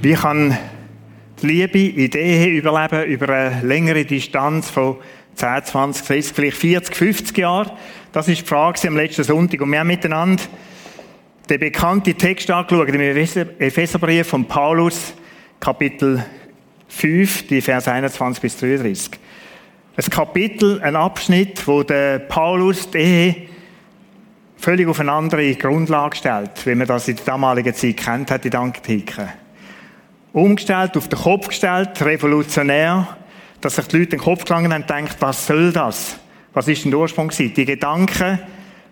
Wie kann die Liebe Ehe überleben über eine längere Distanz von 10, 20, 30, vielleicht 40, 50 Jahren? Das ist die Frage am letzten Sonntag. Und wir haben miteinander den bekannten Text angeschaut im Epheserbrief von Paulus, Kapitel 5, die Vers 21 bis 33. Ein Kapitel, ein Abschnitt, wo der Paulus die Ehe völlig auf eine andere Grundlage stellt, wie man das in der damaligen Zeit kennt hat, in der Antike umgestellt, auf den Kopf gestellt, revolutionär, dass sich die Leute den Kopf gelangen haben und denkt, was soll das? Was ist denn der Ursprung gewesen? Die Gedanken,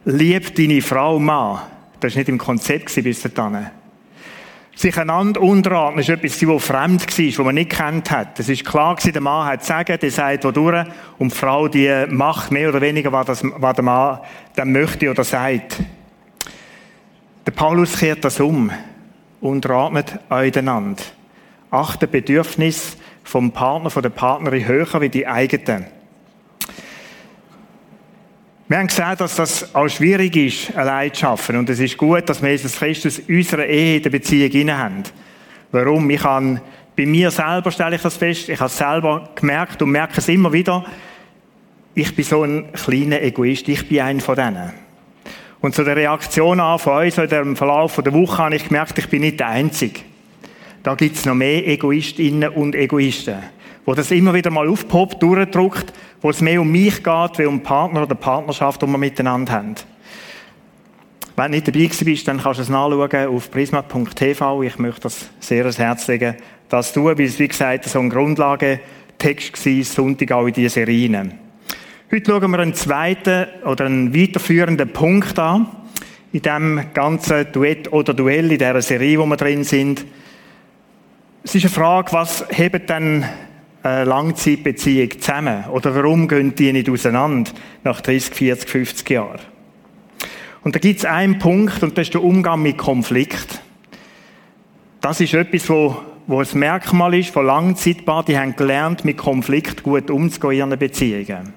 lieb deine Frau, Mann. Das war nicht im Konzept bis dahin. Sich einander unterordnen ist etwas, das fremd war, das man nicht kennt hat. Es ist klar gewesen, der Mann hat zu sagen, der sagt wo durch, und die Frau, die macht mehr oder weniger, was, das, was der Mann dann möchte oder sagt. Der Paulus kehrt das um. Unterordnet euch einander achten Bedürfnis vom Partner, von der Partnerin höher wie die eigenen. Wir haben gesehen, dass das auch schwierig ist, allein zu schaffen. Und es ist gut, dass wir Jesus Christus unsere Ehe in der Beziehung inne haben. Warum? Ich kann, bei mir selber stelle ich das fest, ich habe es selber gemerkt und merke es immer wieder, ich bin so ein kleiner Egoist, ich bin einer von denen. Und zu der Reaktion an von uns, dem Verlauf der Woche, habe ich gemerkt, ich bin nicht der Einzige. Da gibt's noch mehr Egoistinnen und Egoisten, wo das immer wieder mal aufpoppt, durchdruckt, wo es mehr um mich geht, wie um Partner oder Partnerschaft, die wir miteinander haben. Wenn du nicht dabei bist, dann kannst du es nachschauen auf prisma.tv. Ich möchte das sehr ans Herz legen, das tun, weil es, wie gesagt, so ein Grundlagentext war, Sonntag auch in diese Serie Heute schauen wir einen zweiten oder einen weiterführenden Punkt an, in diesem ganzen Duett oder Duell, in dieser Serie, wo wir drin sind. Es ist eine Frage, was hebt denn eine Langzeitbeziehung zusammen? Oder warum gehen die nicht auseinander nach 30, 40, 50 Jahren? Und da gibt es einen Punkt, und das ist der Umgang mit Konflikt. Das ist etwas, wo, wo ein Merkmal ist von Langzeitpaaren, die haben gelernt, mit Konflikt gut umzugehen in ihren Beziehungen.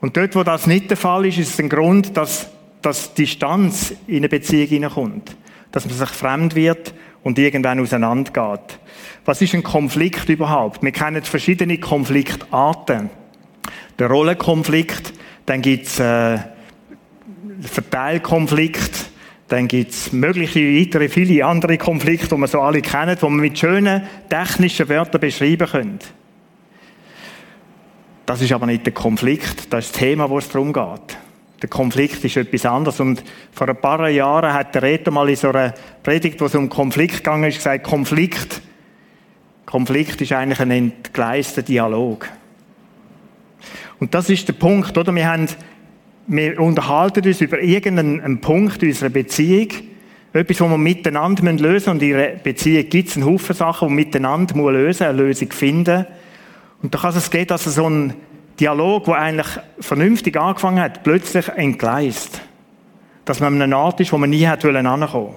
Und dort, wo das nicht der Fall ist, ist es ein Grund, dass, dass Distanz in eine Beziehung hineinkommt. Dass man sich fremd wird und irgendwann auseinandergeht. Was ist ein Konflikt überhaupt? Wir kennen verschiedene Konfliktarten. Der Rollenkonflikt, dann gibt's äh, Verteilkonflikt, dann gibt's mögliche weitere, viele andere Konflikte, die wir so alle kennen, die man mit schönen technischen Wörtern beschreiben können. Das ist aber nicht der Konflikt, das ist das Thema, wo es darum geht. Der Konflikt ist etwas anderes. Und vor ein paar Jahren hat der Reto mal in so einer Predigt, wo es um Konflikt ging, ist gesagt, Konflikt, Konflikt ist eigentlich ein entgleister Dialog. Und das ist der Punkt, oder? Wir haben, wir unterhalten uns über irgendeinen Punkt unserer Beziehung, etwas, was wir miteinander lösen müssen. Und in ihrer Beziehung gibt es einen Haufen Sachen, die wir miteinander lösen müssen, eine Lösung finden. Und da kann es gehen, dass es so ein Dialog, der eigentlich vernünftig angefangen hat, plötzlich entgleist. Dass man an einem Ort ist, wo man nie hätte ankommen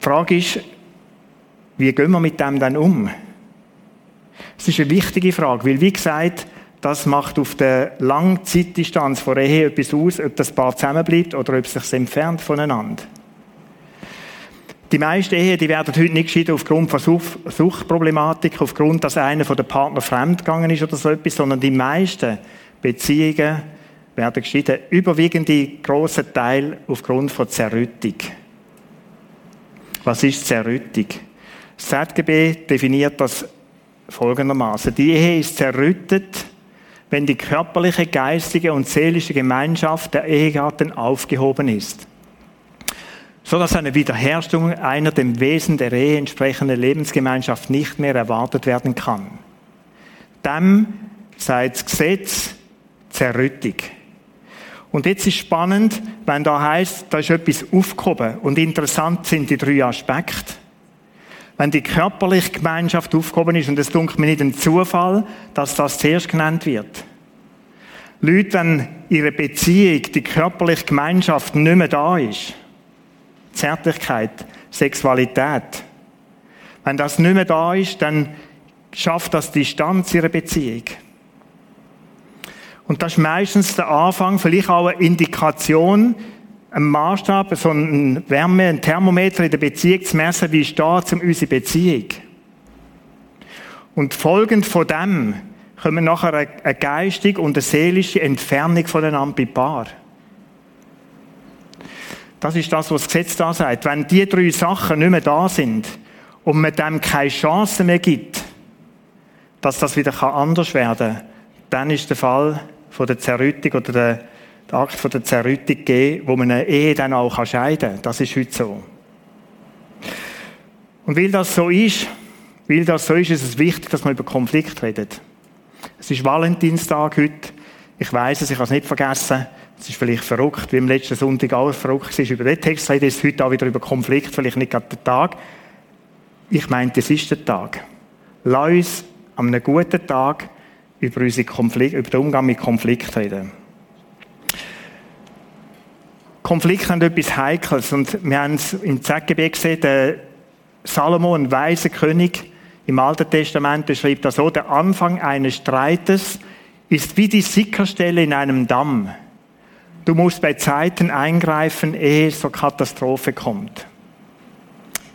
Die Frage ist, wie gehen wir mit dem dann um? Es ist eine wichtige Frage, weil wie gesagt, das macht auf der Langzeitdistanz von Ehe etwas aus, ob das Paar zusammenbleibt oder ob es sich entfernt voneinander. Die meisten Ehen, die werden heute nicht geschieden aufgrund von Suchtproblematik, aufgrund, dass einer von den Partnern fremdgegangen ist oder so etwas, sondern die meisten Beziehungen werden geschieden, überwiegende grossen Teil aufgrund von Zerrüttung. Was ist Zerrüttung? Das ZGB definiert das folgendermaßen: Die Ehe ist zerrüttet, wenn die körperliche, geistige und seelische Gemeinschaft der Ehegatten aufgehoben ist so dass eine Wiederherstellung einer dem Wesen der Ehe entsprechenden Lebensgemeinschaft nicht mehr erwartet werden kann. Dem sei das Gesetz zerrüttig. Und jetzt ist spannend, wenn da heißt, da ist etwas aufgehoben. Und interessant sind die drei Aspekte. Wenn die körperliche Gemeinschaft aufgehoben ist, und es dunkelt mir nicht ein Zufall, dass das zuerst genannt wird. Leute, wenn ihre Beziehung, die körperliche Gemeinschaft nicht mehr da ist, Zärtlichkeit, Sexualität. Wenn das nicht mehr da ist, dann schafft das Distanz ihrer Beziehung. Und das ist meistens der Anfang, vielleicht auch eine Indikation, ein Maßstab, so ein Wärme, ein Thermometer in der Beziehung zu messen, wie steht um unsere Beziehung. Und folgend von dem kommen nachher eine geistige und eine seelische Entfernung voneinander bei Paar. Das ist das, was das Gesetz da sagt. Wenn die drei Sachen nicht mehr da sind und man dem keine Chance mehr gibt, dass das wieder anders werden kann, dann ist der Fall von der Zerrüttung oder der, Akt von der Zerrüttung gegeben, wo man eine Ehe dann auch scheiden kann. Das ist heute so. Und weil das so ist, weil das so ist, ist es wichtig, dass man über Konflikt redet. Es ist Valentinstag heute. Ich weiß es, ich habe es nicht vergessen. Es ist vielleicht verrückt, wie im letzten Sonntag alles verrückt war über den Text. Es ist heute auch wieder über Konflikt, vielleicht nicht gerade der Tag. Ich meine, es ist der Tag. Lass uns an einem guten Tag über, unsere über den Umgang mit Konflikt reden. Konflikte haben etwas Heikles und wir haben es im ZGB gesehen, der Salomo, ein weiser König, im Alten Testament beschreibt er so, der Anfang eines Streites ist wie die Sickerstelle in einem Damm. Du musst bei Zeiten eingreifen, ehe es zur Katastrophe kommt.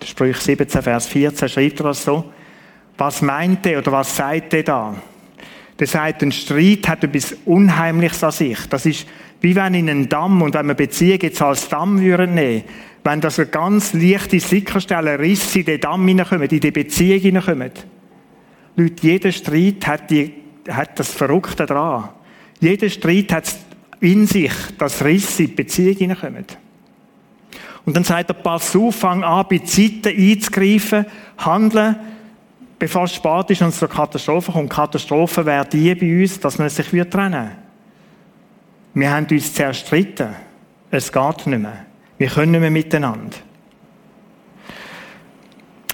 Sprüch 17, Vers 14 schreibt er das so. Was meinte oder was seid da? Der sagt, ein Streit hat etwas Unheimliches an sich. Das ist wie wenn in einen Damm, und wenn man Beziehung jetzt als Damm würden nehmen, wenn das so ganz leichte Sickerstellen, Risse in den Damm hineinkommen, in die Beziehung hineinkommen. Leute, jeder Streit hat, die, hat das Verrückte dran. Jeder Streit hat in sich, dass Risse in Beziehung hineinkommen. Und dann sagt er, pass auf, fang an, bei Zeiten einzugreifen, handeln, bevor es spät ist und es zur Katastrophe kommt. Katastrophe wäre die bei uns, dass man sich trennen würde. Wir haben uns zerstritten. Es geht nicht mehr. Wir können nicht mehr miteinander.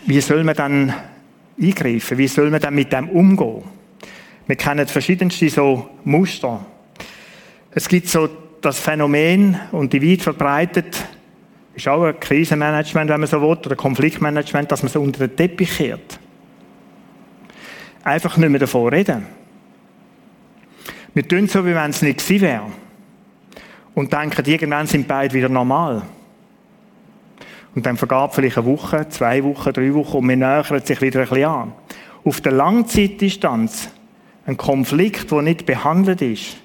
Wie soll man dann eingreifen? Wie soll man dann mit dem umgehen? Wir kennen verschiedenste so Muster. Es gibt so das Phänomen und die weit verbreitet ist auch ein Krisenmanagement, wenn man so will, oder Konfliktmanagement, dass man so unter den Teppich kehrt. Einfach nicht mehr davon reden. Wir tun so, wie wenn es nicht gewesen wäre und denken, irgendwann sind beide wieder normal. Und dann vergab vielleicht eine Woche, zwei Wochen, drei Wochen und wir nähern sich wieder ein bisschen an. Auf der Langzeitdistanz ein Konflikt, der nicht behandelt ist,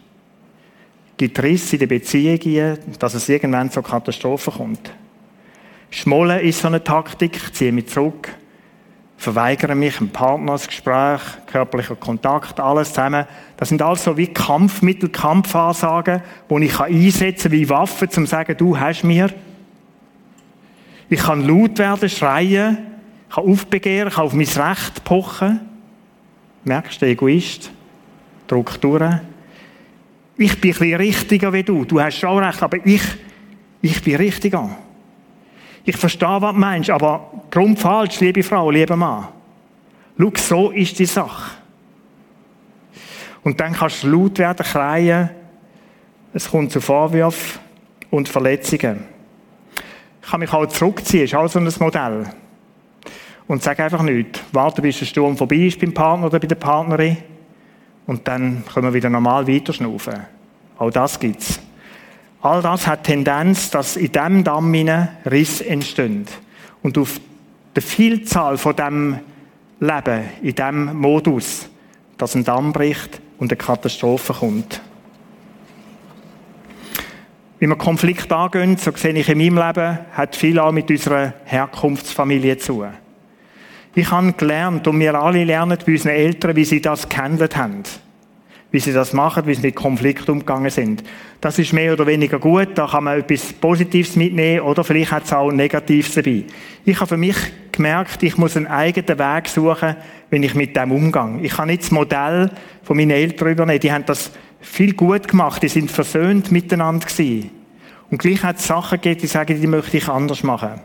gibt Risse in der Beziehung, dass es irgendwann zur Katastrophe kommt. Schmollen ist so eine Taktik, ziehe mich zurück, verweigere mich, ein Partnersgespräch, körperlicher Kontakt, alles zusammen. Das sind also wie Kampfmittel, Kampfansagen, die ich einsetzen kann wie Waffen, um zu sagen, du hast mir. Ich kann laut werden, schreien, kann aufbegehren, kann auf mein Recht pochen. Merkst du, Egoist? Druck durch. Ich bin ein bisschen richtiger wie du. Du hast schon recht, aber ich, ich bin richtiger. Ich verstehe, was du meinst, aber drum falsch, liebe Frau, lieber Mann. Schau, so ist die Sache. Und dann kannst du laut werden, kreien. Es kommt zu Vorwürfen und Verletzungen. Ich kann mich auch zurückziehen, ist auch so ein Modell. Und sag einfach nichts. Warte, bis der Sturm vorbei ist beim Partner oder bei der Partnerin. Und dann können wir wieder normal weiterschnaufen. Auch das gibt's. All das hat Tendenz, dass in diesem Damm Riss entstehen. Und auf der Vielzahl von dem Leben, in diesem Modus, dass ein Damm bricht und eine Katastrophe kommt. Wie wir Konflikt angehen, so sehe ich in meinem Leben, hat viel auch mit unserer Herkunftsfamilie zu. Ich habe gelernt, und wir alle lernen bei unseren Eltern, wie sie das gehandelt haben wie sie das machen, wie sie mit Konflikt umgegangen sind. Das ist mehr oder weniger gut, da kann man etwas Positives mitnehmen oder vielleicht hat es auch Negatives dabei. Ich habe für mich gemerkt, ich muss einen eigenen Weg suchen, wenn ich mit dem umgehe. Ich kann nicht das Modell von meinen Eltern übernehmen, die haben das viel gut gemacht, die sind versöhnt miteinander gewesen. Und gleich hat es Sachen gegeben, die sagen, die möchte ich anders machen.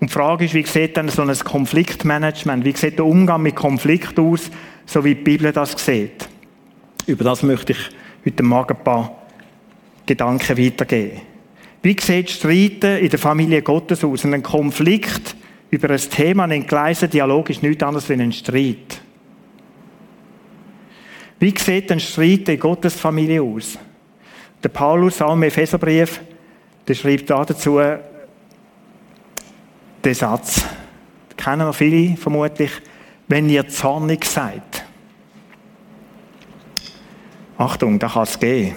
Und die Frage ist, wie sieht dann so ein Konfliktmanagement, wie sieht der Umgang mit Konflikt aus, so wie die Bibel das sieht? Über das möchte ich heute Morgen ein paar Gedanken weitergeben. Wie sieht Streiten in der Familie Gottes aus? ein Konflikt über ein Thema, ein entgleister Dialog ist nichts anderes als ein Streit. Wie sieht ein Streit in Gottes Familie aus? Der Paulus auch im Epheserbrief der schreibt da dazu den Satz, kennen wir viele vermutlich, wenn ihr zornig seid. Achtung, da kann es gehen.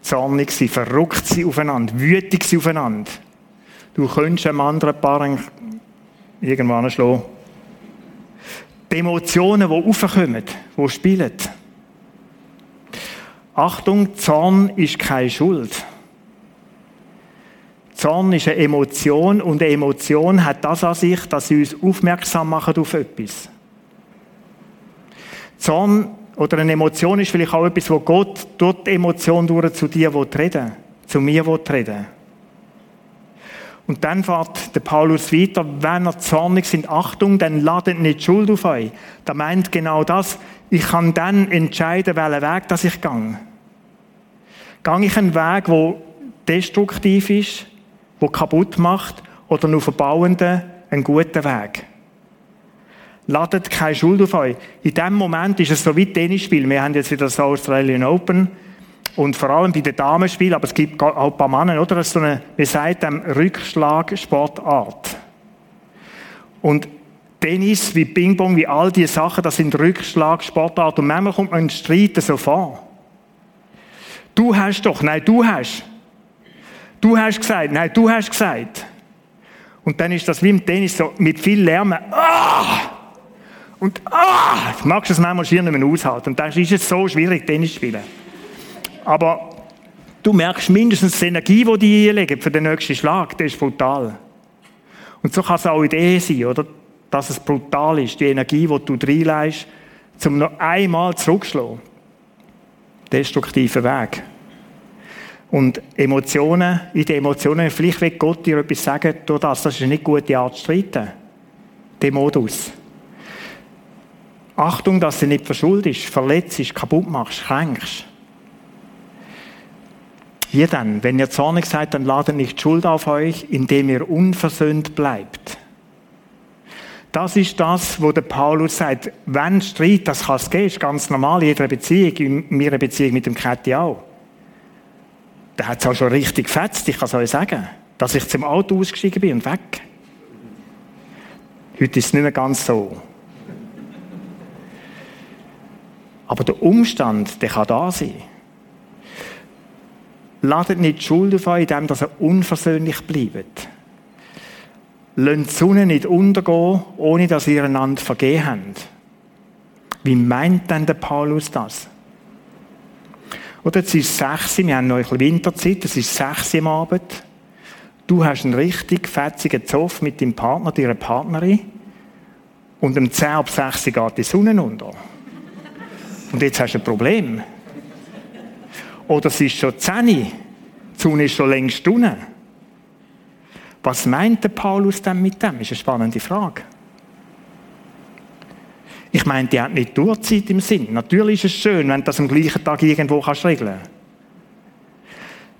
Zornig sein, verrückt sein aufeinander, wütig sein aufeinander. Du könntest einem anderen Paar irgendwann schlagen. Die Emotionen, die aufkommen, die spielen. Achtung, Zorn ist keine Schuld. Zorn ist eine Emotion und eine Emotion hat das an sich, dass sie uns aufmerksam machen auf etwas. Zorn oder eine Emotion ist vielleicht auch etwas, wo Gott durch die Emotion durch zu dir reden zu mir reden Und dann fährt der Paulus weiter, wenn er zornig sind, Achtung, dann ladet nicht Schuld auf euch. Da meint genau das, ich kann dann entscheiden, welchen Weg dass ich gehe. Gehe ich einen Weg, der destruktiv ist, der kaputt macht, oder nur verbauenden, einen guten Weg? Ladet keine Schuld auf euch. In dem Moment ist es so wie Tennisspiel. Wir haben jetzt wieder das Australian Open. Und vor allem bei den Damenspielen, aber es gibt auch ein paar Männer, oder? Das ist so eine, wie sagt man, Rückschlagsportart. Und Tennis, wie Ping-Pong, wie all diese Sachen, das sind Rückschlagsportarten. Und manchmal kommt man in Streiten so vor. Du hast doch, nein, du hast. Du hast gesagt, nein, du hast gesagt. Und dann ist das wie im Tennis so mit viel Lärm. Ah! Und ah! Du magst es manchmal schier nicht mehr aushalten. Und dann ist es so schwierig, Tennis zu spielen. Aber du merkst mindestens die Energie, die die einlegen für den nächsten Schlag. Das ist brutal. Und so kann es auch in der Ehe sein, oder? Dass es brutal ist, die Energie, die du reinleihst, um noch einmal zurückzuschlagen destruktiven Weg. Und Emotionen, in den Emotionen, vielleicht will Gott dir etwas sagen durch das. Das ist eine nicht gute Art zu streiten. Der Modus. Achtung, dass du nicht verschuldest, verletzt, kaputt machst, kränkst. Wie denn? Wenn ihr zornig seid, dann ladet nicht Schuld auf euch, indem ihr unversöhnt bleibt. Das ist das, wo der Paulus sagt, wenn Streit, das kann es geben, ist ganz normal in jeder Beziehung, in meiner Beziehung mit dem Käthi auch. Da hat es auch schon richtig gefetzt, ich kann es euch sagen, dass ich zum Auto ausgestiegen bin und weg. Heute ist es nicht mehr ganz so. Aber der Umstand, der kann da sein. Ladet nicht die Schuld auf euch, indem ihr unversöhnlich bleibt. Lasst die Sonne nicht untergehen, ohne dass ihr einander vergeben habt. Wie meint denn der Paulus das? Oder es ist sechs, wir haben noch ein bisschen Winterzeit, es ist sechs am Abend. Du hast einen richtig fetzigen Zoff mit deinem Partner, deiner Partnerin. Und um 10 ab 6 geht die Sonne unter. Und jetzt hast du ein Problem. Oder es ist schon 10 die Sonne ist schon längst unten. Was meint der Paulus denn mit dem? Das ist eine spannende Frage. Ich meine, die hat nicht Durchzeit im Sinn. Natürlich ist es schön, wenn du das am gleichen Tag irgendwo kannst regeln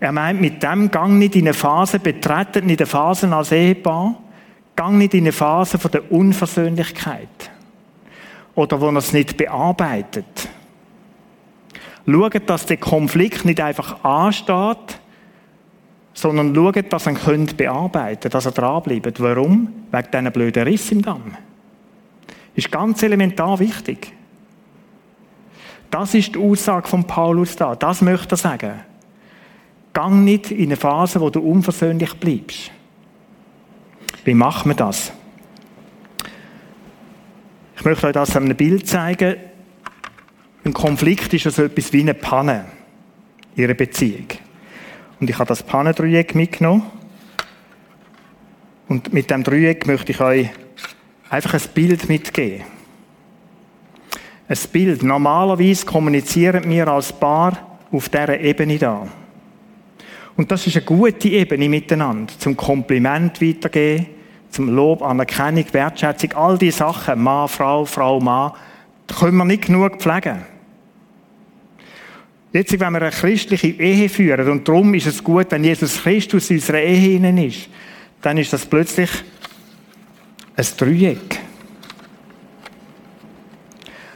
Er meint mit dem, gang nicht in eine Phase, betretet nicht eine Phase als Ehepaar, gang nicht in eine Phase von der Unversöhnlichkeit. Oder wo er es nicht bearbeitet. Schaut, dass der Konflikt nicht einfach ansteht, sondern schaut, dass ihr ihn könnt bearbeiten dass er dranbleibt. Warum? Wegen diesen blöden Riss im Damm. Ist ganz elementar wichtig. Das ist die Aussage von Paulus da. Das möchte er sagen. Gang nicht in eine Phase, wo du unversöhnlich bleibst. Wie macht man das? Ich möchte euch das an einem Bild zeigen. Ein Konflikt ist also etwas wie eine Panne in einer Beziehung. Und ich habe das Pannendreieck mitgenommen. Und mit dem Dreieck möchte ich euch einfach ein Bild mitgeben. Ein Bild. Normalerweise kommunizieren wir als Paar auf dieser Ebene da. Und das ist eine gute Ebene miteinander. Zum Kompliment weitergeben, zum Lob, Anerkennung, Wertschätzung, all diese Sachen, Mann, Frau, Frau, Mann, können wir nicht genug pflegen. Jetzt, wenn wir eine christliche Ehe führen, und darum ist es gut, wenn Jesus Christus in unserer Ehe innen ist, dann ist das plötzlich ein Dreieck.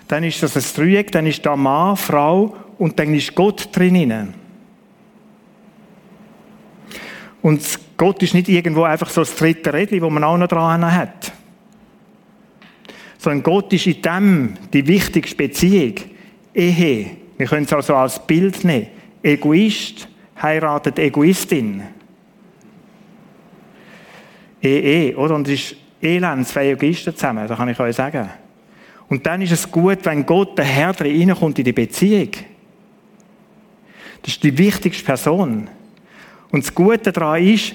Dann ist das ein Dreieck, dann ist da Mann, Frau und dann ist Gott drinnen. Und Gott ist nicht irgendwo einfach so das dritte Rädchen, wo man auch noch dran hat. Sondern Gott ist in dem die wichtigste Beziehung. Ehe. Wir können es also als Bild nehmen. Egoist heiratet Egoistin. Ehe, oder? Und es ist elend, zwei Egoisten zusammen, das kann ich euch sagen. Und dann ist es gut, wenn Gott, der Herr, reinkommt in die Beziehung. Das ist die wichtigste Person. Und das Gute daran ist,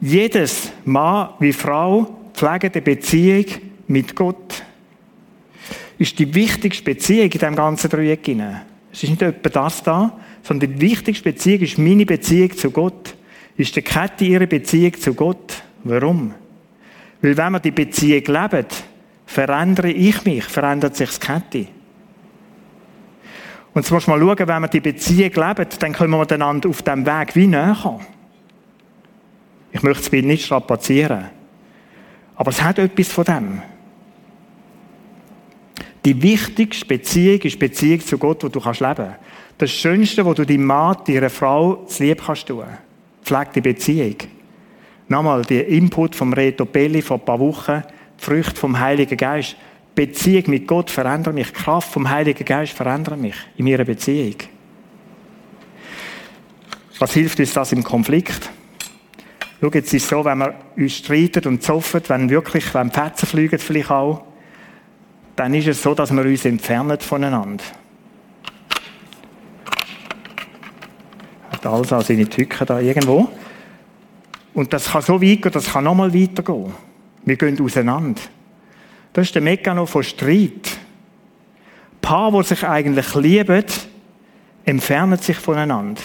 jedes Mann wie Frau pflegt eine Beziehung mit Gott. Ist die wichtigste Beziehung in diesem ganzen Dreieck. Es ist nicht etwa das da, sondern die wichtigste Beziehung ist meine Beziehung zu Gott. Ist die Kette ihre Beziehung zu Gott. Warum? Weil wenn wir die Beziehung leben, verändere ich mich, verändert sich das Kette. Und jetzt muss man schauen, wenn wir die Beziehung leben, dann können wir miteinander auf dem Weg wie näher. Ich möchte das Bild nicht strapazieren. Aber es hat etwas von dem. Die wichtigste Beziehung ist die Beziehung zu Gott, wo du kannst leben. Das Schönste, wo du deinem Mann, deiner Frau zu lieb kannst tun. Pfleg die Beziehung. Nochmal, der Input vom Reto Belli vor ein paar Wochen, die Früchte vom Heiligen Geist. Beziehung mit Gott verändert mich. Die Kraft vom Heiligen Geist verändert mich in meiner Beziehung. Was hilft uns das im Konflikt? Schau, jetzt ist es so, wenn wir uns streiten und zoffen, wenn wirklich, wenn Fetzen fliegen vielleicht auch, dann ist es so, dass wir uns entfernen voneinander. Hat auch seine Tücken da irgendwo. Und das kann so weit gehen, das kann nochmal weitergehen. Wir gehen auseinander. Das ist der Mechanismus von Streit. Paar, die sich eigentlich lieben, entfernen sich voneinander.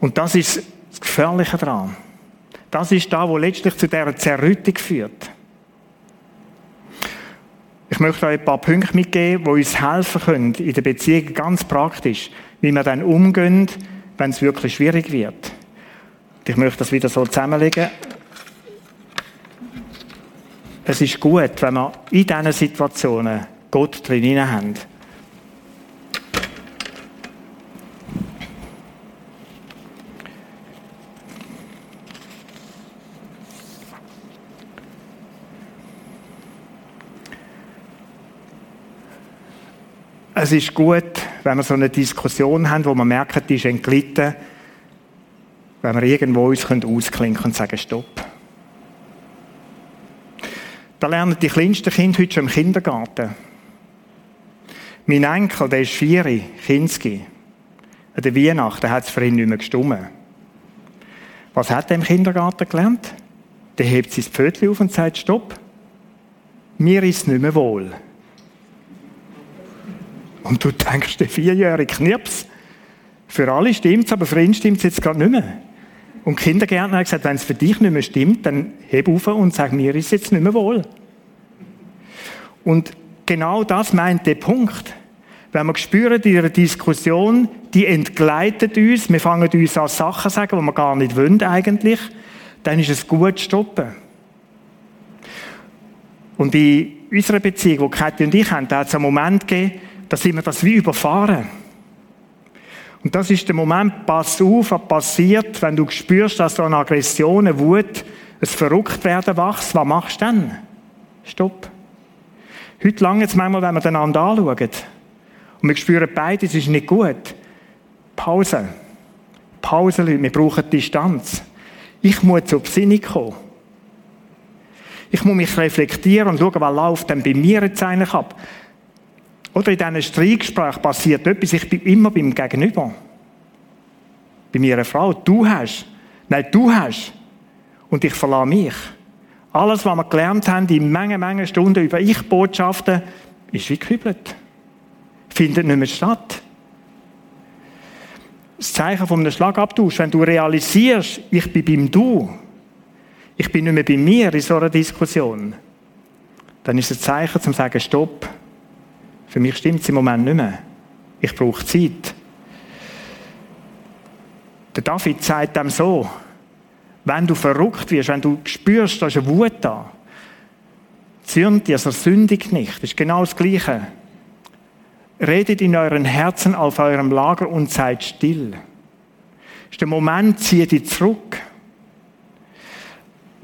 Und das ist das Gefährliche daran. Das ist da, wo letztlich zu dieser Zerrüttung führt. Ich möchte euch ein paar Punkte mitgeben, die uns helfen können, in der Beziehung ganz praktisch, wie wir dann umgehen, wenn es wirklich schwierig wird. Ich möchte das wieder so zusammenlegen. Es ist gut, wenn wir in diesen Situationen Gott drin haben. Es ist gut, wenn wir so eine Diskussion haben, wo wir merken, die ist entglitten, wenn wir irgendwo uns ausklinken und sagen, stopp. Da lernen die kleinsten Kinder heute schon im Kindergarten. Mein Enkel, der ist vier, Kinski. An der Weihnachten hat es für ihn nicht mehr gestummen. Was hat er im Kindergarten gelernt? Der hebt sein Pfötchen auf und sagt, stopp. Mir ist nicht mehr wohl. Und du denkst, der vierjährige Knirps. Für alle stimmt es, aber für ihn stimmt es jetzt gerade nicht mehr. Und Kindergärtner hat gesagt, wenn es für dich nicht mehr stimmt, dann heb auf und sag, mir ist jetzt nicht mehr wohl. Und genau das meint der Punkt. Wenn wir spüren, in einer Diskussion, die entgleitet uns, wir fangen uns an Sachen zu sagen, die wir gar nicht wollen eigentlich, dann ist es gut zu stoppen. Und in unserer Beziehung, die Kathi und ich haben, da hat es einen Moment gegeben, da sind wir das wie überfahren. Und das ist der Moment, pass auf, was passiert, wenn du spürst, dass da eine Aggression, eine Wut, ein Verrücktwerden wächst. Was machst du dann? Stopp. Heute lange jetzt manchmal, wenn wir einander anschauen. Und wir spüren beide, es ist nicht gut. Pause. Pause, Leute. Wir brauchen Distanz. Ich muss zur Besinnung kommen. Ich muss mich reflektieren und schauen, was läuft denn bei mir jetzt eigentlich ab. Oder in diesen Streitgesprächen passiert etwas, ich bin immer beim Gegenüber. Bei mir eine Frau, du hast. Nein, du hast. Und ich verlasse mich. Alles, was wir gelernt haben, in Menge, Menge Stunden über Ich-Botschaften, ist wie gekübelt. Findet nicht mehr statt. Das Zeichen von einem Schlagabtausch, wenn du realisierst, ich bin beim Du, ich bin nicht mehr bei mir in so einer Diskussion, dann ist es ein Zeichen zum sagen, stopp, für mich stimmt es im Moment nicht mehr. Ich brauche Zeit. Der David sagt dem so, wenn du verrückt wirst, wenn du spürst, da ist eine Wut da, zürnt so sündigt nicht. Das ist genau das Gleiche. Redet in euren Herzen auf eurem Lager und seid still. ist der Moment, ziehe dich zurück.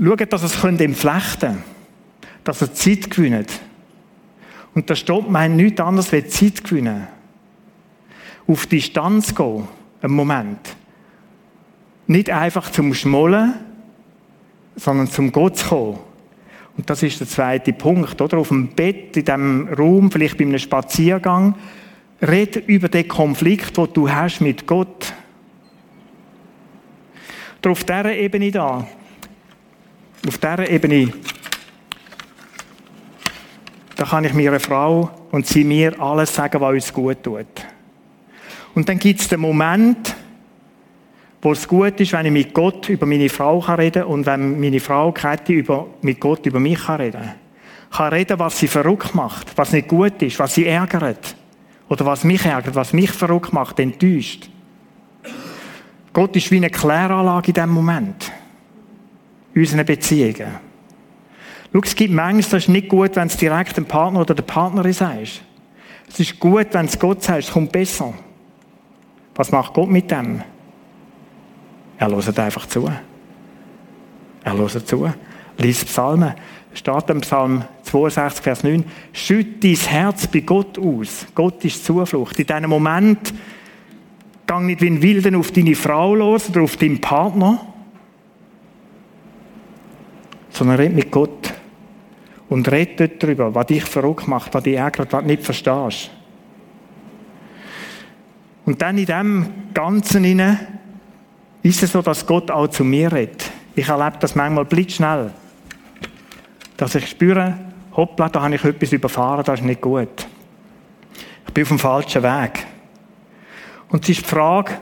Schaut, dass es entflechten könnt, dass ihr Zeit gewinnt. Und da steht mein nichts anderes als Zeit gewinnen. Auf Distanz gehen, einen Moment. Nicht einfach zum Schmollen, sondern zum Gott zu kommen. Und das ist der zweite Punkt, oder? Auf dem Bett, in diesem Raum, vielleicht bei einem Spaziergang, red über den Konflikt, den du hast mit Gott. Oder auf dieser Ebene da, auf dieser Ebene, da kann ich meiner Frau und sie mir alles sagen, was uns gut tut. Und dann gibt es den Moment, wo es gut ist, wenn ich mit Gott über meine Frau reden kann und wenn meine Frau Kathi über, mit Gott über mich kann reden kann. Reden, was sie verrückt macht, was nicht gut ist, was sie ärgert. Oder was mich ärgert, was mich verrückt macht, enttäuscht. Gott ist wie eine Kläranlage in diesem Moment. In unseren Beziehungen. Schau, es gibt manchmal, das ist nicht gut, wenn es direkt dem Partner oder der Partnerin sagst. Es ist gut, wenn es Gott sagst, es kommt besser. Was macht Gott mit dem? Er hört einfach zu. Er hört zu. Lies Psalmen. Steht im Psalm 62, Vers 9. Schütt dein Herz bei Gott aus. Gott ist Zuflucht. In diesem Moment, gang nicht wie ein Wilden auf deine Frau los oder auf deinen Partner, sondern red mit Gott. Und red dort darüber, was dich verrückt macht, was dich ärgert, was du nicht verstehst. Und dann in dem Ganzen hinein ist es so, dass Gott auch zu mir redet. Ich erlebe das manchmal blitzschnell. Dass ich spüre, hoppla, da habe ich etwas überfahren, das ist nicht gut. Ich bin auf dem falschen Weg. Und es ist die Frage,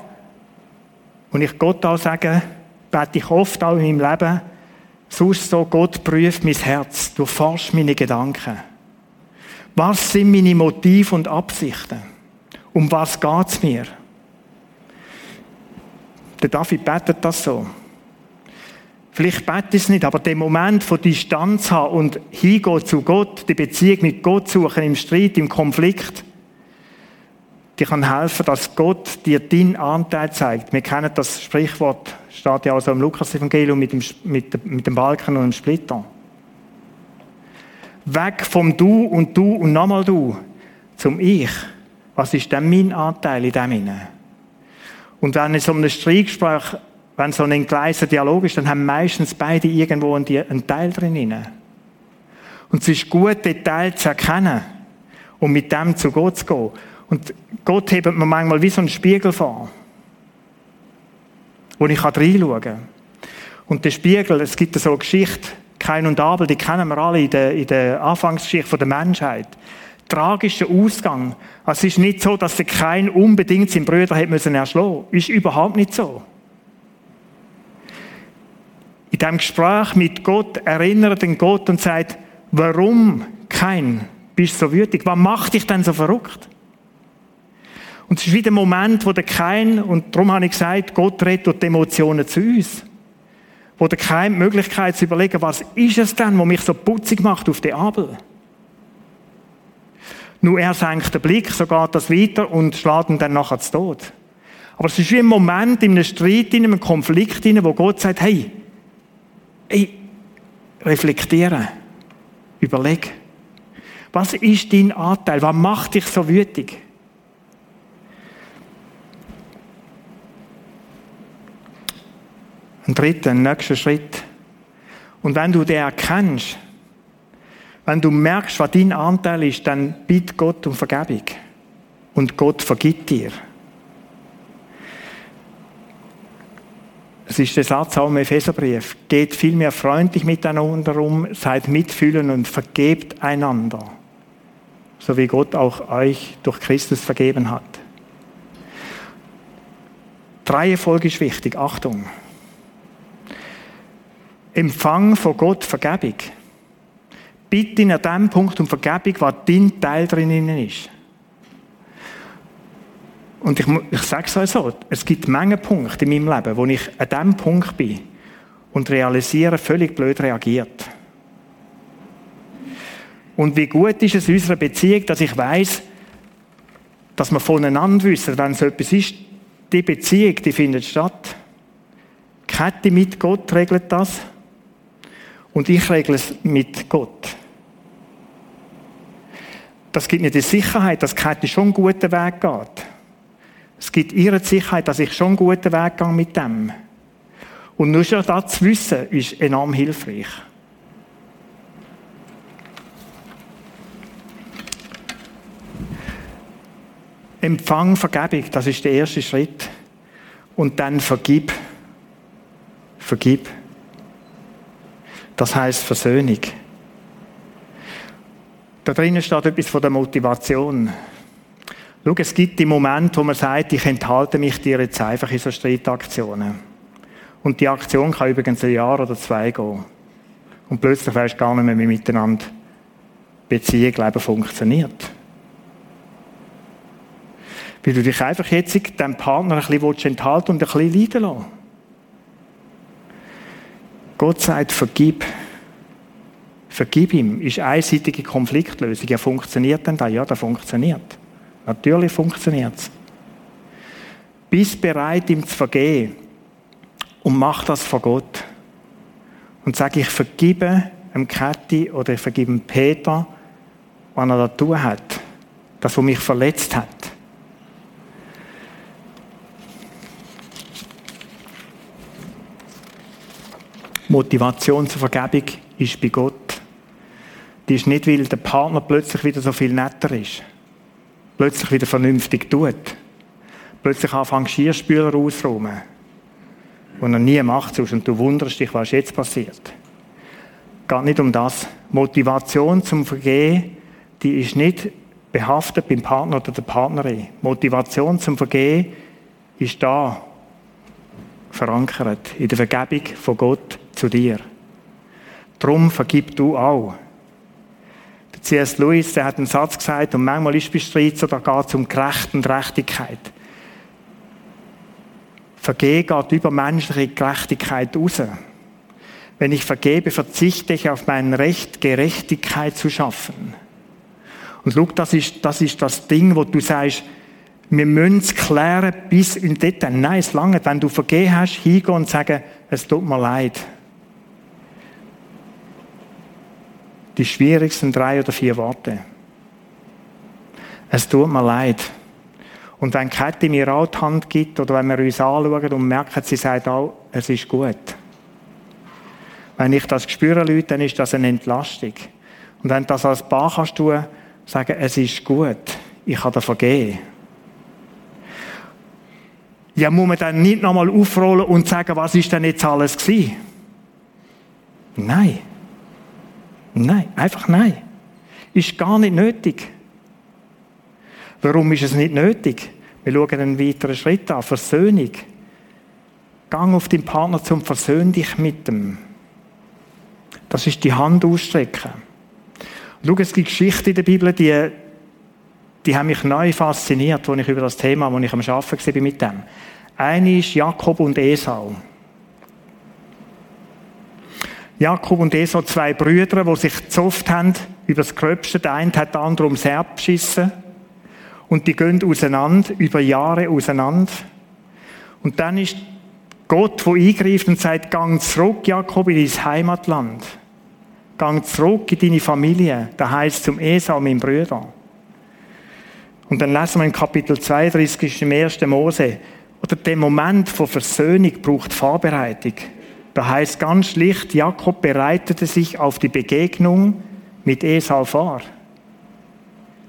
und ich Gott auch sage, bete ich oft auch in meinem Leben, sonst so, Gott prüft mein Herz, du forschst meine Gedanken. Was sind meine Motive und Absichten? Um was geht es mir? Der David betet das so. Vielleicht betet es nicht, aber den Moment von Distanz haben und hingehen zu Gott, die Beziehung mit Gott suchen, im Streit, im Konflikt, die kann helfen, dass Gott dir deinen Anteil zeigt. Wir kennen das Sprichwort, steht ja also im Lukas-Evangelium mit dem, mit, mit dem Balken und dem Splitter. Weg vom Du und Du und nochmal Du zum Ich. Was ist denn mein Anteil in dem hinein? Und wenn in so einem Streitgespräch, wenn so ein entgleister Dialog ist, dann haben meistens beide irgendwo einen Teil drin. Und es ist gut, den Teil zu erkennen und mit dem zu Gott zu gehen. Und Gott hebt mir manchmal wie so einen Spiegel vor, wo ich reinschauen kann. Und der Spiegel, es gibt so eine Geschichte, Kain und Abel, die kennen wir alle in der, in der Anfangsgeschichte der Menschheit tragischer Ausgang. Also es ist nicht so, dass der kein unbedingt seinen Brüder hätte müssen erschlagen. Ist überhaupt nicht so. In diesem Gespräch mit Gott erinnert den Gott und sagt, warum kein bist du so wütig? Was macht dich denn so verrückt? Und es ist wieder der Moment, wo der Kein, und darum habe ich gesagt, Gott redet durch die Emotionen zu uns. Wo der Kein die Möglichkeit zu überlegen, was ist es denn, was mich so putzig macht auf den Abel? Nur er senkt den Blick, so geht das weiter und schlägt ihn dann nachher zu Tod. Aber es ist wie ein Moment in einem Streit, in einem Konflikt, wo Gott sagt, hey, hey, reflektiere, überleg. Was ist dein Anteil? Was macht dich so wütig? Ein dritter, ein nächster Schritt. Und wenn du den erkennst, wenn du merkst, was dein Anteil ist, dann bitte Gott um Vergebung. Und Gott vergibt dir. Es ist der Satz auch im Epheserbrief. Geht vielmehr freundlich miteinander um, seid mitfühlend und vergebt einander. So wie Gott auch euch durch Christus vergeben hat. Drei Folge ist wichtig. Achtung. Empfang von Gott Vergebung bitte an dem Punkt um Vergebung, was dein Teil drinnen ist. Und ich, ich sage es euch so, es gibt Menge Punkte in meinem Leben, wo ich an dem Punkt bin und realisiere, völlig blöd reagiert. Und wie gut ist es in unserer Beziehung, dass ich weiß, dass wir voneinander wissen, wenn so etwas ist, die Beziehung, die findet statt. Die Kette mit Gott regelt das. Und ich regle es mit Gott. Das gibt mir die Sicherheit, dass Kette schon einen guten Weg geht. Es gibt ihr die Sicherheit, dass ich schon einen guten Weg gehe mit dem. Und nur schon das zu wissen, ist enorm hilfreich. Empfang Vergebung, das ist der erste Schritt. Und dann vergib. Vergib. Das heißt Versöhnung. Da drinnen steht etwas von der Motivation. Schau, es gibt die Momente, wo man sagt, ich enthalte mich dir jetzt einfach in so Streitaktionen. Und die Aktion kann übrigens ein Jahr oder zwei gehen. Und plötzlich weißt du gar nicht mehr, wie miteinander Beziehung, Leben funktioniert. Weil du dich einfach jetzt deinem Partner ein bisschen enthalten und ein bisschen leiden lassen. Gott sagt, vergib. Vergib ihm. Ist einseitige Konfliktlösung. Ja, funktioniert denn da? Ja, das funktioniert. Natürlich funktioniert es. Bist bereit, ihm zu vergeben. Und mach das vor Gott. Und sag, ich vergebe dem Käthi oder ich vergebe dem Peter, was er da tun hat. Das, was mich verletzt hat. Motivation zur Vergebung ist bei Gott. Die ist nicht, weil der Partner plötzlich wieder so viel netter ist. Plötzlich wieder vernünftig tut. Plötzlich anfängt Geschirrspüler auszuräumen. Und er nie macht sonst und du wunderst dich, was jetzt passiert. Geht nicht um das. Motivation zum Vergehen, die ist nicht behaftet beim Partner oder der Partnerin. Motivation zum Vergehen ist da verankert in der Vergebung von Gott zu dir. Drum vergib du auch. Der C.S. Lewis, der hat einen Satz gesagt, und manchmal ist es Streit so, da geht es um Gerecht und Gerechtigkeit. Vergehen geht über menschliche Gerechtigkeit raus. Wenn ich vergebe, verzichte ich auf mein Recht, Gerechtigkeit zu schaffen. Und schau, das ist, das ist das Ding, wo du sagst, wir müssen es klären bis in Detail. Nein, es lange, wenn du vergeben hast, hingehen und sagen, es tut mir leid. Die schwierigsten drei oder vier Worte. Es tut mir leid. Und wenn Kette mir auch die Hand gibt, oder wenn wir uns anschauen und merken, sie sagt auch, es ist gut. Wenn ich das spüre, Leute, dann ist das eine Entlastung. Und wenn du das als Paar kannst tun, sagen, es ist gut, ich kann dir vergeben. Ja, muss man dann nicht nochmal aufrollen und sagen, was ist denn jetzt alles gewesen? Nein. Nein, einfach nein. Ist gar nicht nötig. Warum ist es nicht nötig? Wir schauen einen weiteren Schritt an. Versöhnung. Gang auf deinen Partner zum Versöhn dich mit dem. Das ist die Hand ausstrecken. Schau, es gibt Geschichten in der Bibel, die die haben mich neu fasziniert, als ich über das Thema, als ich am Arbeiten war mit dem. Eine ist Jakob und Esau. Jakob und Esau, zwei Brüder, die sich gezofft haben über das Gröbste. Der eine hat den anderen ums Herz beschissen. Und die gehen auseinander, über Jahre auseinander. Und dann ist Gott, der eingreift und sagt, gang zurück, Jakob, in dein Heimatland. Gang zurück in deine Familie. Das heisst zum Esau, mein Bruder. Und dann lesen wir in Kapitel 32 im 1. Mose, oder der Moment von Versöhnung braucht Vorbereitung. Da heißt ganz schlicht, Jakob bereitete sich auf die Begegnung mit Esau vor.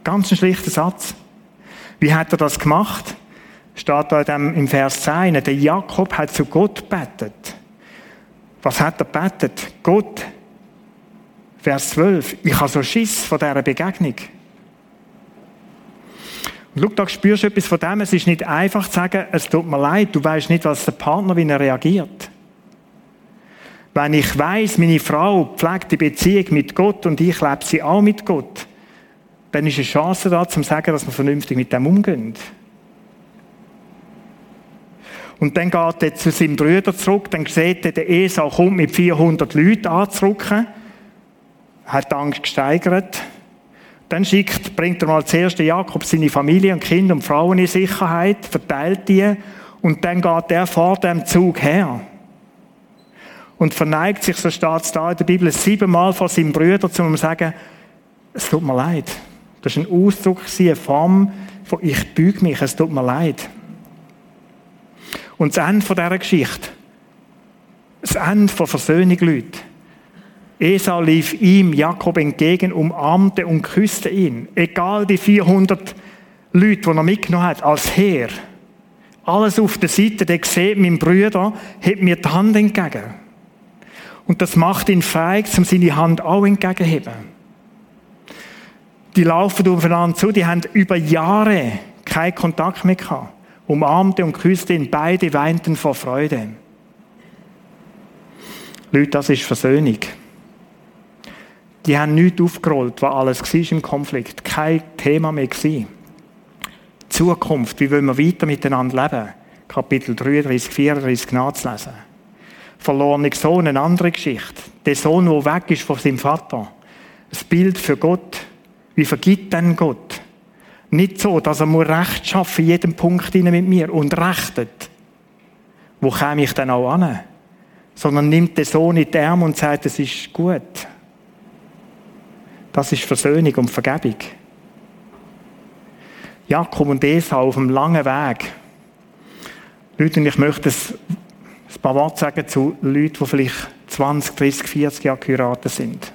Ganz ein schlichter Satz. Wie hat er das gemacht? Steht da im Vers 10. Der Jakob hat zu Gott betet. Was hat er betet? Gott. Vers 12. Ich habe so Schiss von dieser Begegnung. Und schau, da spürst du etwas von dem. Es ist nicht einfach zu sagen, es tut mir leid, du weißt nicht, was der Partner, wie er reagiert. Wenn ich weiß, meine Frau pflegt die Beziehung mit Gott und ich lebe sie auch mit Gott, dann ist eine Chance da, zu sagen, dass wir vernünftig mit dem umgehen. Und dann geht er zu seinem Bruder zurück, dann sieht er, der Esau kommt mit 400 Leuten anzurücken, hat die Angst gesteigert, dann schickt, bringt er mal zuerst Jakob seine Familie und Kinder und Frauen in Sicherheit, verteilt die. Und dann geht er vor dem Zug her und verneigt sich, so steht es da in der Bibel, siebenmal vor seinem Brüder, um zu sagen, es tut mir leid. Das ist ein Ausdruck, eine Form von ich büge mich, es tut mir leid. Und das Ende dieser Geschichte, das Ende von Versöhnung, Leute. Esau lief ihm, Jakob, entgegen, umarmte und küsste ihn. Egal die 400 Leute, die er mitgenommen hat, als Heer. Alles auf der Seite, der sieht, mein Bruder hebt mir die Hand entgegen. Und das macht ihn feig, um seine Hand auch entgegenzuheben. Die laufen aufeinander zu, die haben über Jahre keinen Kontakt mehr gehabt. Umarmte und küsste ihn, beide weinten vor Freude. Leute, das ist Versöhnung. Die haben nichts aufgerollt, was alles war im Konflikt. Kein Thema mehr war. Zukunft, wie wollen wir weiter miteinander leben? Kapitel 33, 34 nachzulesen. Verlorene Sohn, eine andere Geschichte. Der Sohn, der weg ist von seinem Vater. Ein Bild für Gott. Wie vergibt denn Gott? Nicht so, dass er muss Recht schaffen in jedem Punkt mit mir und rechtet. Wo käme ich denn auch an? Sondern nimmt den Sohn in die Arme und sagt, es ist gut. Das ist Versöhnung und Vergebung. Jakob und Esau auf einem langen Weg. Leute, ich möchte ein paar Worte sagen zu Leuten, die vielleicht 20, 30, 40 Jahre geheiratet sind.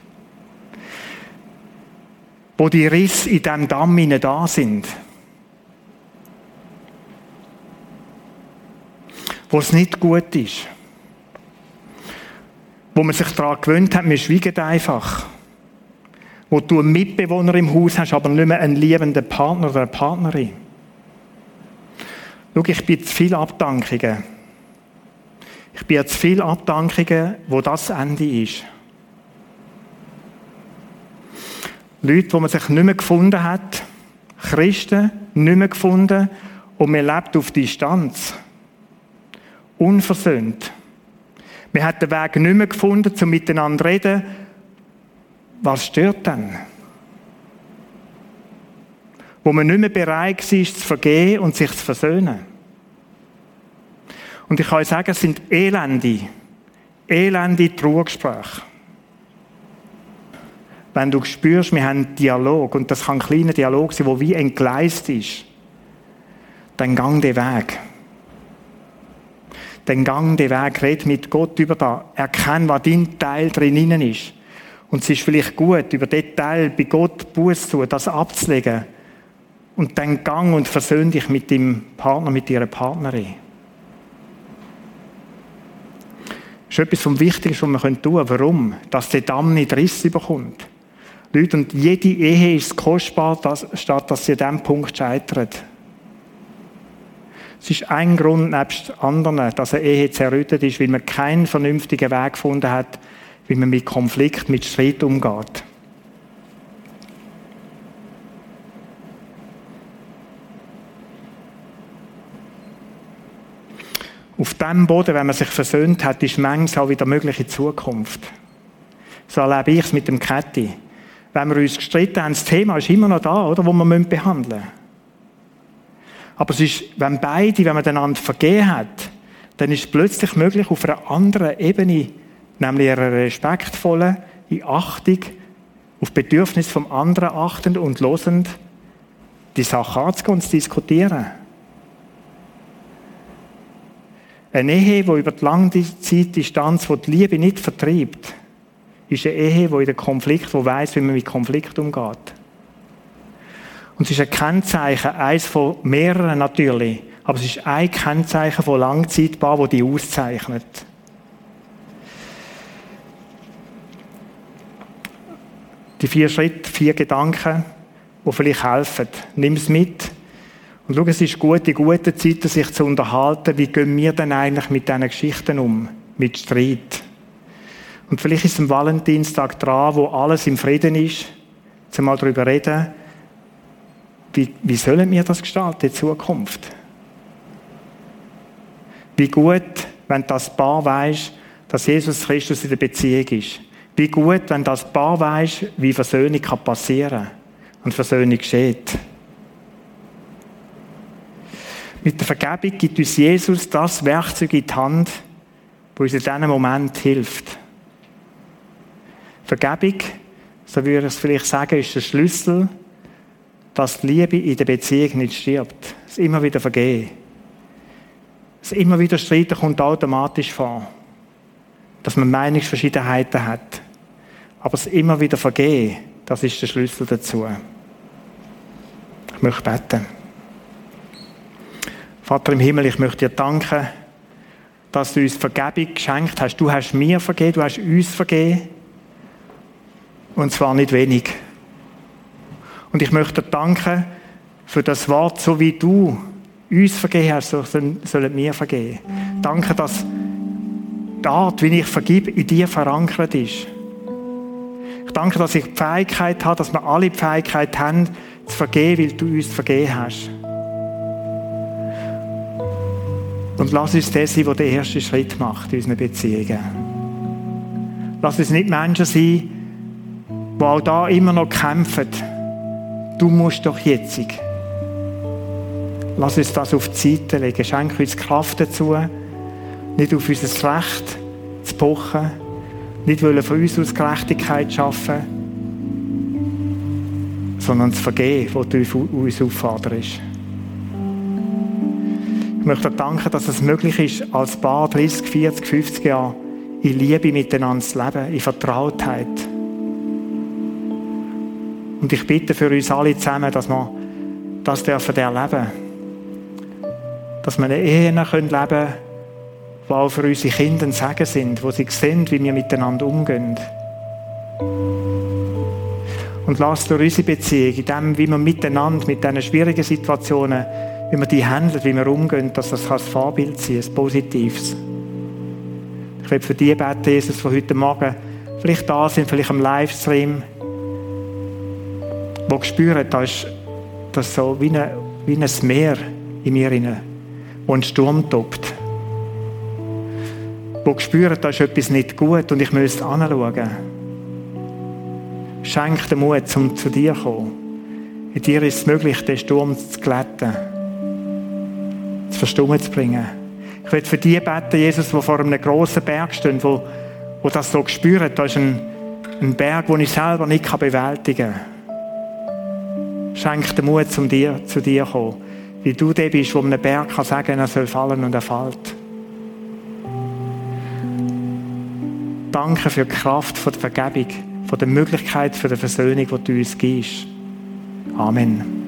Wo die Risse in diesem Damm da sind. Wo es nicht gut ist. Wo man sich daran gewöhnt hat, man schweigt einfach wo du einen Mitbewohner im Haus hast, aber nicht mehr einen liebenden Partner oder eine Partnerin. Schau, ich bin zu viele Abdankungen. Ich bin zu viele Abdankungen, wo das Ende ist. Leute, wo man sich nicht mehr gefunden hat, Christen nicht mehr gefunden und man lebt auf Distanz. Unversöhnt. Man hat den Weg nicht mehr gefunden, zum miteinander zu reden, was stört dann? Wo man nicht mehr bereit ist, zu vergehen und sich zu versöhnen. Und ich kann euch sagen, es sind elende, elende Trugespräche. Wenn du spürst, wir haben einen Dialog, und das kann ein kleiner Dialog sein, der wie entgleist ist, dann gang den Weg. Dann gang den Weg, red mit Gott über das, erkenn, was dein Teil drinnen ist. Und es ist vielleicht gut, über den Teil bei Gott Buß zu, das abzulegen. Und dann gang und versöhn dich mit dem Partner, mit ihrer Partnerin. Das ist etwas vom Wichtigsten, was wir tun können. Warum? Dass der Damm nicht Riss überkommt. Leute, und jede Ehe ist kostbar, dass, statt dass sie an diesem Punkt scheitert. Es ist ein Grund nebst anderen, dass eine Ehe zerrüttet ist, weil man keinen vernünftigen Weg gefunden hat, wie man mit Konflikt, mit Streit umgeht. Auf dem Boden, wenn man sich versöhnt hat, ist manchmal auch wieder mögliche Zukunft. So erlebe ich es mit dem Ketti. Wenn wir uns gestritten haben, das Thema ist immer noch da, oder, wo wir behandeln müssen. Aber es ist, wenn beide, wenn man einander vergeben hat, dann ist es plötzlich möglich, auf einer anderen Ebene nämlich einer respektvollen, in Achtung, auf Bedürfnis vom anderen achtend und losend, die Sache anzugehen und zu diskutieren. Eine Ehe, die über die lange Zeit Distanz, die die Liebe nicht vertreibt, ist eine Ehe, die in den Konflikt, die weiss, wie man mit Konflikt umgeht. Und es ist ein Kennzeichen, eines von mehreren natürlich, aber es ist ein Kennzeichen von Langzeitbar, das die auszeichnet. Die vier Schritte, vier Gedanken, die vielleicht helfen. Nimm es mit. Und schau, es ist gut, in guten Zeiten sich zu unterhalten, wie gehen wir denn eigentlich mit diesen Geschichten um? Mit Streit. Und vielleicht ist am Valentinstag dran, wo alles im Frieden ist, zu mal darüber reden, wie, wie sollen wir das gestalten in Zukunft? Wie gut, wenn das Paar weiß, dass Jesus Christus in der Beziehung ist. Wie gut, wenn das Paar weiß, wie Versöhnung kann passieren und Versöhnung geschieht. Mit der Vergebung gibt uns Jesus das Werkzeug in die Hand, wo uns in diesem Moment hilft. Vergebung, so würde ich es vielleicht sagen, ist der Schlüssel, dass die Liebe in der Beziehung nicht stirbt. Es immer wieder vergehen. Es immer wieder streiten kommt automatisch vor. Dass man Meinungsverschiedenheiten hat. Aber es immer wieder vergehen, das ist der Schlüssel dazu. Ich möchte beten. Vater im Himmel, ich möchte dir danken, dass du uns Vergebung geschenkt hast. Du hast mir vergeben, du hast uns vergeben. Und zwar nicht wenig. Und ich möchte dir danken für das Wort, so wie du uns vergeben hast, so sollen wir vergeben. Danke, dass die Art, wie ich vergib, in dir verankert ist. Ich danke, dass ich die Fähigkeit habe, dass wir alle die Fähigkeit haben, zu vergeben, weil du uns vergeben hast. Und lass uns der sein, der den ersten Schritt macht in unseren Beziehungen. Lass uns nicht Menschen sein, die auch da immer noch kämpfen. Du musst doch jetzt. Lass uns das auf die Seite legen. Schenk uns Kraft dazu, nicht auf unser Recht zu pochen, nicht wollen von uns aus Gerechtigkeit schaffen, sondern zu vergeben, was du uns aufforderst. Ich möchte danken, dass es möglich ist, als Paar 30, 40, 50 Jahre in Liebe miteinander zu leben, in Vertrautheit. Und ich bitte für uns alle zusammen, dass wir das dürfen erleben. Dass wir eine Ehe leben können, die auch für unsere Kinder ein Segen sind, wo sie sehen, wie wir miteinander umgehen. Und lass durch unsere Beziehung, in dem, wie wir miteinander mit diesen schwierigen Situationen wie wir die handeln, wie wir umgehen, dass das ein Vorbild sein kann, ein Positives. Ich will für die beten, Jesus, die heute Morgen vielleicht da sind, vielleicht am Livestream, die spüren, da ist das so wie, eine, wie ein Meer in mir rein, wo ein Sturm tobt. Die spüren, da ist etwas nicht gut und ich müsste anschauen. Schenk den Mut, um zu dir zu kommen. In dir ist es möglich, den Sturm zu glätten zu verstummen zu bringen. Ich will für die beten, Jesus, die vor einem grossen Berg stehen, wo, wo das so spüren. Da ist ein, ein Berg, den ich selber nicht bewältigen kann. Schenk den Mut, um dir, zu dir zu kommen. Wie du der bist, wo einem Berg kann sagen er soll fallen und er fällt. Danke für die Kraft der Vergebung, von der Möglichkeit für die Versöhnung, die du uns gibst. Amen.